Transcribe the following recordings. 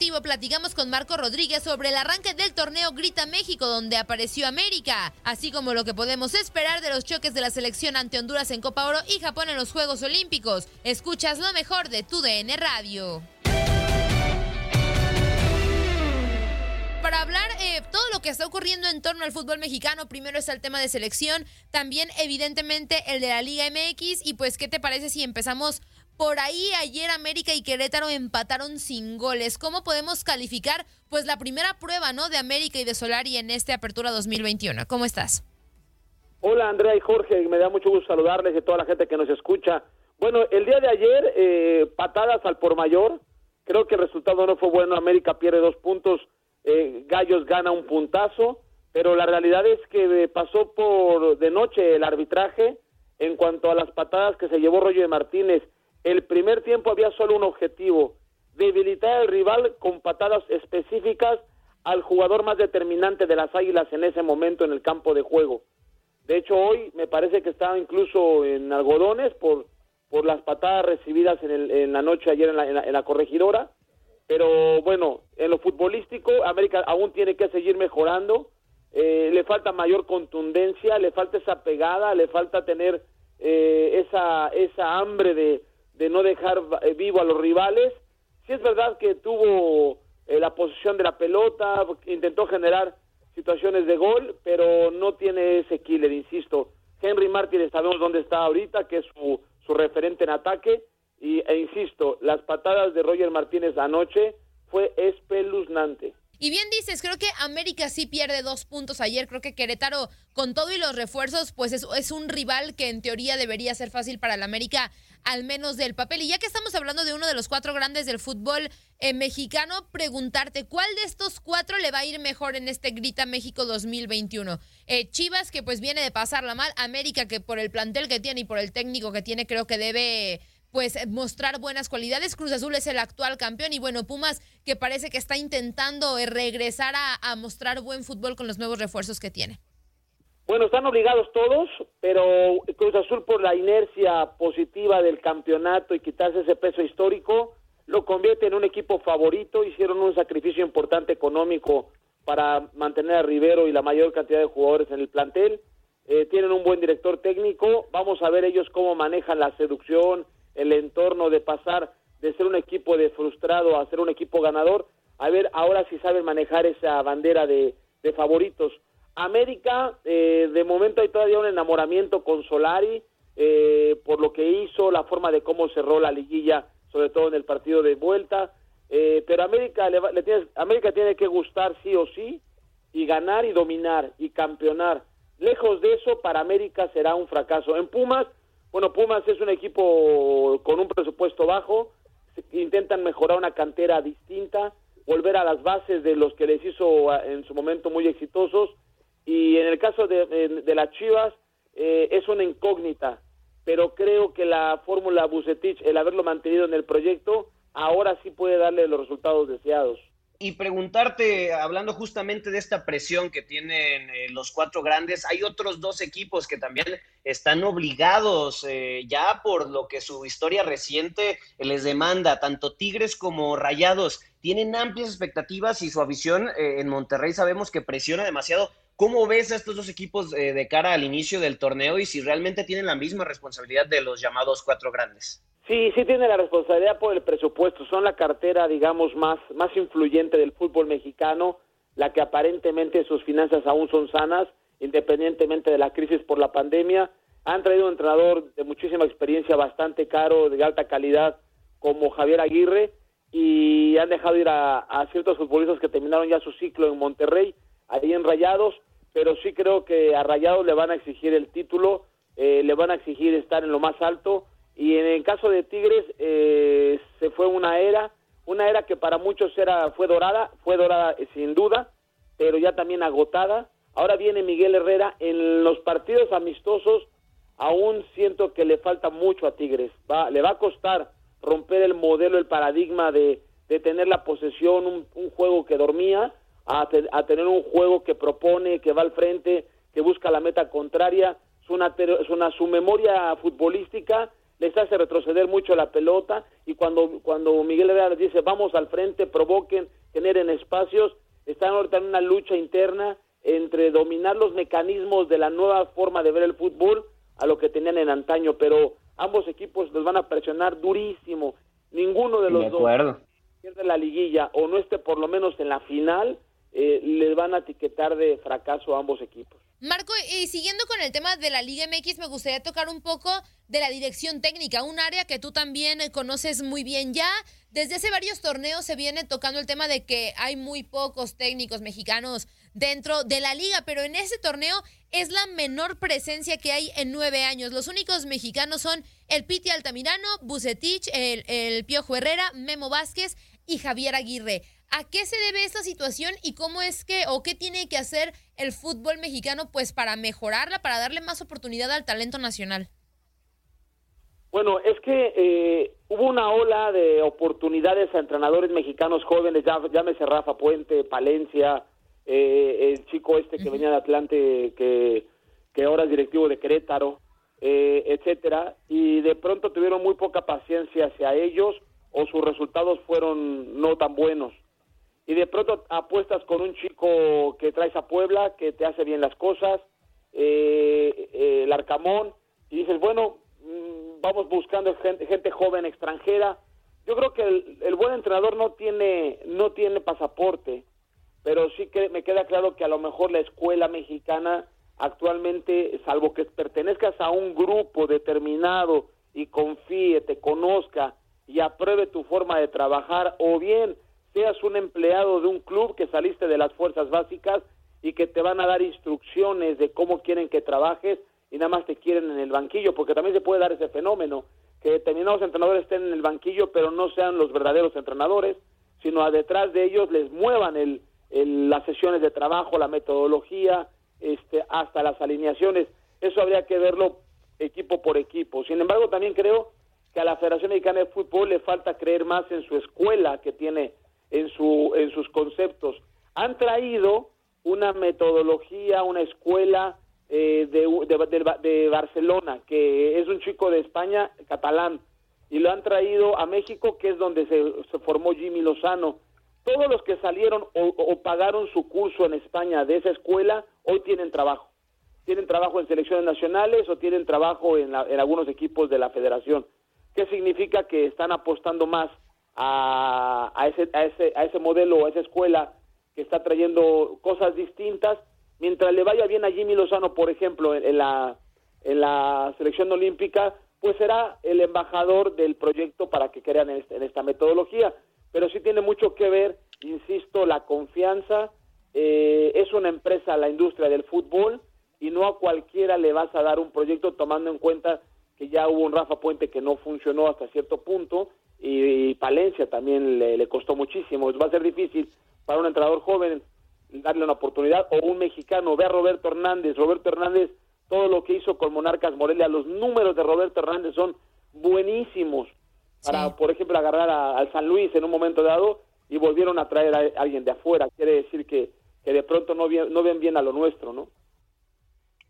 Platicamos con Marco Rodríguez sobre el arranque del torneo Grita México donde apareció América, así como lo que podemos esperar de los choques de la selección ante Honduras en Copa Oro y Japón en los Juegos Olímpicos. Escuchas lo mejor de tu DN Radio. Para hablar eh, todo lo que está ocurriendo en torno al fútbol mexicano, primero está el tema de selección, también evidentemente el de la Liga MX y pues ¿qué te parece si empezamos por ahí ayer América y Querétaro empataron sin goles. ¿Cómo podemos calificar pues la primera prueba, ¿no? de América y de Solari en este Apertura 2021? ¿Cómo estás? Hola Andrea y Jorge, me da mucho gusto saludarles y toda la gente que nos escucha. Bueno, el día de ayer, eh, patadas al por mayor, creo que el resultado no fue bueno, América pierde dos puntos, eh, Gallos gana un puntazo, pero la realidad es que eh, pasó por de noche el arbitraje en cuanto a las patadas que se llevó Roger Martínez. El primer tiempo había solo un objetivo, debilitar al rival con patadas específicas al jugador más determinante de las Águilas en ese momento en el campo de juego. De hecho, hoy me parece que estaba incluso en algodones por, por las patadas recibidas en, el, en la noche ayer en la, en la, en la corregidora. Pero bueno, en lo futbolístico, América aún tiene que seguir mejorando. Eh, le falta mayor contundencia, le falta esa pegada, le falta tener eh, esa, esa hambre de, de no dejar eh, vivo a los rivales. Sí es verdad que tuvo eh, la posición de la pelota, intentó generar situaciones de gol, pero no tiene ese killer, insisto. Henry Martínez sabemos dónde está ahorita, que es su, su referente en ataque, y, e insisto, las patadas de Roger Martínez anoche fue espeluznante. Y bien dices, creo que América sí pierde dos puntos ayer. Creo que Querétaro, con todo y los refuerzos, pues es, es, un rival que en teoría debería ser fácil para el América, al menos del papel. Y ya que estamos hablando de uno de los cuatro grandes del fútbol eh, mexicano, preguntarte, ¿cuál de estos cuatro le va a ir mejor en este Grita México 2021? Eh, Chivas, que pues viene de pasarla mal. América, que por el plantel que tiene y por el técnico que tiene, creo que debe pues mostrar buenas cualidades. Cruz Azul es el actual campeón y bueno, Pumas que parece que está intentando regresar a, a, mostrar buen fútbol con los nuevos refuerzos que tiene. Bueno, están obligados todos, pero Cruz Azul por la inercia positiva del campeonato y quitarse ese peso histórico, lo convierte en un equipo favorito, hicieron un sacrificio importante económico para mantener a Rivero y la mayor cantidad de jugadores en el plantel. Eh, tienen un buen director técnico, vamos a ver ellos cómo manejan la seducción, el entorno de pasar de ser un equipo de frustrado a ser un equipo ganador, a ver ahora si saben manejar esa bandera de, favoritos. América, eh, de momento hay todavía un enamoramiento con Solari, eh, por lo que hizo, la forma de cómo cerró la liguilla, sobre todo en el partido de vuelta. Eh, pero América, le, le América tiene que gustar sí o sí y ganar y dominar y campeonar. Lejos de eso, para América será un fracaso. En Pumas, bueno, Pumas es un equipo con un presupuesto bajo, intentan mejorar una cantera distinta, volver a las bases de los que les hizo en su momento muy exitosos. Y en el caso de, de, las Chivas, eh, es una incógnita pero creo que la fórmula Bucetich, el haberlo mantenido en el proyecto, ahora sí puede darle los resultados deseados. Y preguntarte, hablando justamente de esta presión que tienen eh, los cuatro grandes, hay otros dos equipos que también están obligados eh, ya por lo que su historia reciente les demanda, tanto Tigres como Rayados, tienen amplias expectativas y su afición eh, en Monterrey sabemos que presiona demasiado ¿Cómo ves a estos dos equipos eh, de cara al inicio del torneo y si realmente tienen la misma responsabilidad de los llamados cuatro grandes? Sí, sí tienen la responsabilidad por el presupuesto. Son la cartera, digamos, más, más influyente del fútbol mexicano, la que aparentemente sus finanzas aún son sanas, independientemente de la crisis por la pandemia. Han traído un entrenador de muchísima experiencia, bastante caro, de alta calidad, como Javier Aguirre, y han dejado ir a, a ciertos futbolistas que terminaron ya su ciclo en Monterrey, ahí en Rayados pero sí creo que a Rayados le van a exigir el título, eh, le van a exigir estar en lo más alto y en el caso de Tigres eh, se fue una era, una era que para muchos era fue dorada, fue dorada eh, sin duda, pero ya también agotada. Ahora viene Miguel Herrera en los partidos amistosos, aún siento que le falta mucho a Tigres, va, le va a costar romper el modelo, el paradigma de, de tener la posesión, un, un juego que dormía a, tener un juego que propone, que va al frente, que busca la meta contraria. Es una, es una, su memoria futbolística les hace retroceder mucho la pelota y cuando, cuando Miguel Herrera dice vamos al frente, provoquen, generen espacios, están ahorita en una lucha interna entre dominar los mecanismos de la nueva forma de ver el fútbol a lo que tenían en antaño, pero ambos equipos los van a presionar durísimo. Ninguno de los dos pierde la liguilla o no esté por lo menos en la final, eh, les van a etiquetar de fracaso a ambos equipos. Marco, y siguiendo con el tema de la Liga MX, me gustaría tocar un poco de la dirección técnica, un área que tú también eh, conoces muy bien ya. Desde hace varios torneos se viene tocando el tema de que hay muy pocos técnicos mexicanos dentro de la liga, pero en ese torneo es la menor presencia que hay en nueve años. Los únicos mexicanos son el Piti Altamirano, Bucetich, el, el Piojo Herrera, Memo Vázquez y Javier Aguirre. ¿A qué se debe esta situación y cómo es que o qué tiene que hacer el fútbol mexicano pues para mejorarla, para darle más oportunidad al talento nacional? Bueno, es que eh, hubo una ola de oportunidades a entrenadores mexicanos jóvenes, ya, llámese Rafa Puente, Palencia, eh, el chico este que venía de Atlante, que, que ahora es directivo de Querétaro, eh, etcétera, y de pronto tuvieron muy poca paciencia hacia ellos o sus resultados fueron no tan buenos y de pronto apuestas con un chico que traes a Puebla, que te hace bien las cosas, eh, eh, el Arcamón, y dices, bueno, mm, vamos buscando gente, gente, joven extranjera. Yo creo que el, buen entrenador no tiene, no tiene pasaporte, pero sí que me queda claro que a lo mejor la escuela mexicana actualmente, salvo que pertenezcas a un grupo determinado y confíe, te conozca y apruebe tu forma de trabajar, o bien seas un empleado de un club que saliste de las fuerzas básicas y que te van a dar instrucciones de cómo quieren que trabajes y nada más te quieren en el banquillo, porque también se puede dar ese fenómeno, que determinados entrenadores estén en el banquillo, pero no sean los verdaderos entrenadores, sino a detrás de ellos les muevan el, las sesiones de trabajo, la metodología, este, hasta las alineaciones. Eso habría que verlo equipo por equipo. Sin embargo, también creo que a la Federación Mexicana de Fútbol le falta creer más en su escuela que tiene en, su, en sus conceptos. Han traído una metodología, una escuela eh, de, de, de, Barcelona, que es un chico de España, catalán, y lo han traído a México, que es donde se, formó Jimmy Lozano. Todos los que salieron o, pagaron su curso en España de esa escuela, hoy tienen trabajo. Tienen trabajo en selecciones nacionales o tienen trabajo en, en algunos equipos de la federación. ¿Qué significa? Que están apostando más a, ese, a, ese, a ese modelo, a esa escuela que está trayendo cosas distintas, mientras le vaya bien a Jimmy Lozano, por ejemplo, en, la, en la selección olímpica, pues será el embajador del proyecto para que crean en, en esta metodología. Pero sí tiene mucho que ver, insisto, la confianza. Eh, es una empresa, la industria del fútbol, y no a cualquiera le vas a dar un proyecto tomando en cuenta que ya hubo un Rafa Puente que no funcionó hasta cierto punto y, Palencia también le, le, costó muchísimo. Va a ser difícil para un entrenador joven darle una oportunidad o un mexicano. Ve a Roberto Hernández. Roberto Hernández, todo lo que hizo con Monarcas Morelia, los números de Roberto Hernández son buenísimos para, por ejemplo, agarrar al San Luis en un momento dado y volvieron a traer a, alguien de afuera. Quiere decir que, que de pronto no, no ven bien a lo nuestro, ¿no?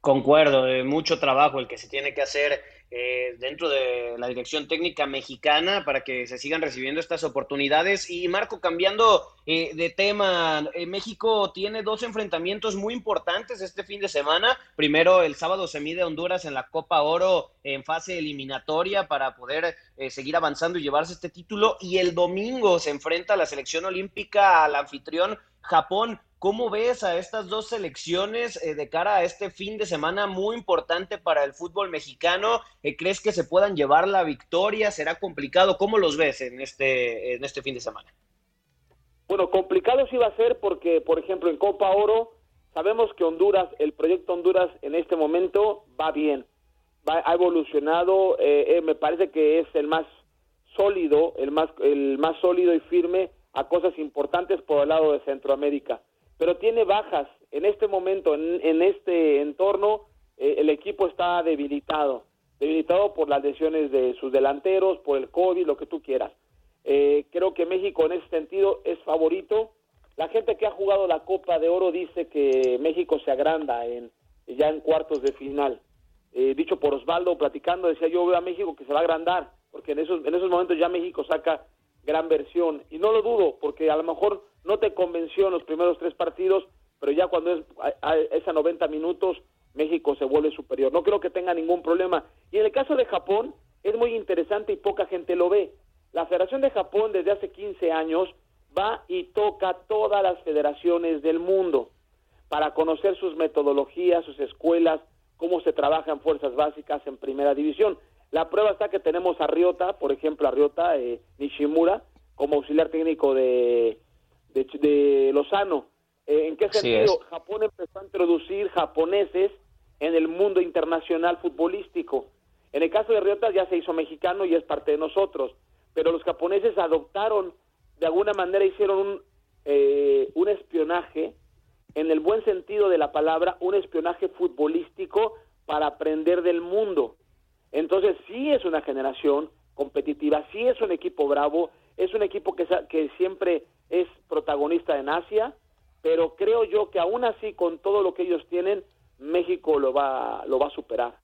Concuerdo, de mucho trabajo el que se tiene que hacer eh, dentro de la dirección técnica mexicana para que se sigan recibiendo estas oportunidades. Y Marco, cambiando eh, de tema, eh, México tiene dos enfrentamientos muy importantes este fin de semana. Primero, el sábado se mide Honduras en la Copa Oro en fase eliminatoria para poder seguir avanzando y llevarse este título. Y el domingo se enfrenta a la selección olímpica al anfitrión Japón. ¿Cómo ves a estas dos selecciones eh, de cara a este fin de semana muy importante para el fútbol mexicano? Eh, ¿Crees que se puedan llevar la victoria? ¿Será complicado? ¿Cómo los ves en este, en este fin de semana? Bueno, complicado sí va a ser porque, por ejemplo, en Copa Oro sabemos que Honduras, el proyecto Honduras en este momento va bien, va, ha evolucionado, eh, me parece que es el más sólido, el más, el más sólido y firme a cosas importantes por el lado de Centroamérica pero tiene bajas. En este momento, en, este entorno, eh, el equipo está debilitado, debilitado por las lesiones de sus delanteros, por el COVID, lo que tú quieras. Eh, creo que México en ese sentido es favorito. La gente que ha jugado la Copa de Oro dice que México se agranda en, ya en cuartos de final. Eh, dicho por Osvaldo, platicando, decía yo veo a México que se va a agrandar, porque en esos, en esos momentos ya México saca gran versión. Y no lo dudo, porque a lo mejor no te convenció en los primeros tres partidos, pero ya cuando es a, 90 minutos, México se vuelve superior. No creo que tenga ningún problema. Y en el caso de Japón, es muy interesante y poca gente lo ve. La Federación de Japón desde hace 15 años va y toca todas las federaciones del mundo para conocer sus metodologías, sus escuelas, cómo se trabaja en fuerzas básicas en primera división. La prueba está que tenemos a Ryota, por ejemplo, a Ryota eh, Nishimura, como auxiliar técnico de, de, Lozano. Eh, ¿En qué sentido? Japón empezó a introducir japoneses en el mundo internacional futbolístico. En el caso de Riota ya se hizo mexicano y es parte de nosotros, pero los japoneses adoptaron, de alguna manera hicieron un, eh, un espionaje, en el buen sentido de la palabra, un espionaje futbolístico para aprender del mundo. Entonces sí es una generación competitiva, sí es un equipo bravo, es un equipo que, que siempre es protagonista en Asia, pero creo yo que aún así, con todo lo que ellos tienen, México lo va, lo va a superar.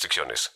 restricciones.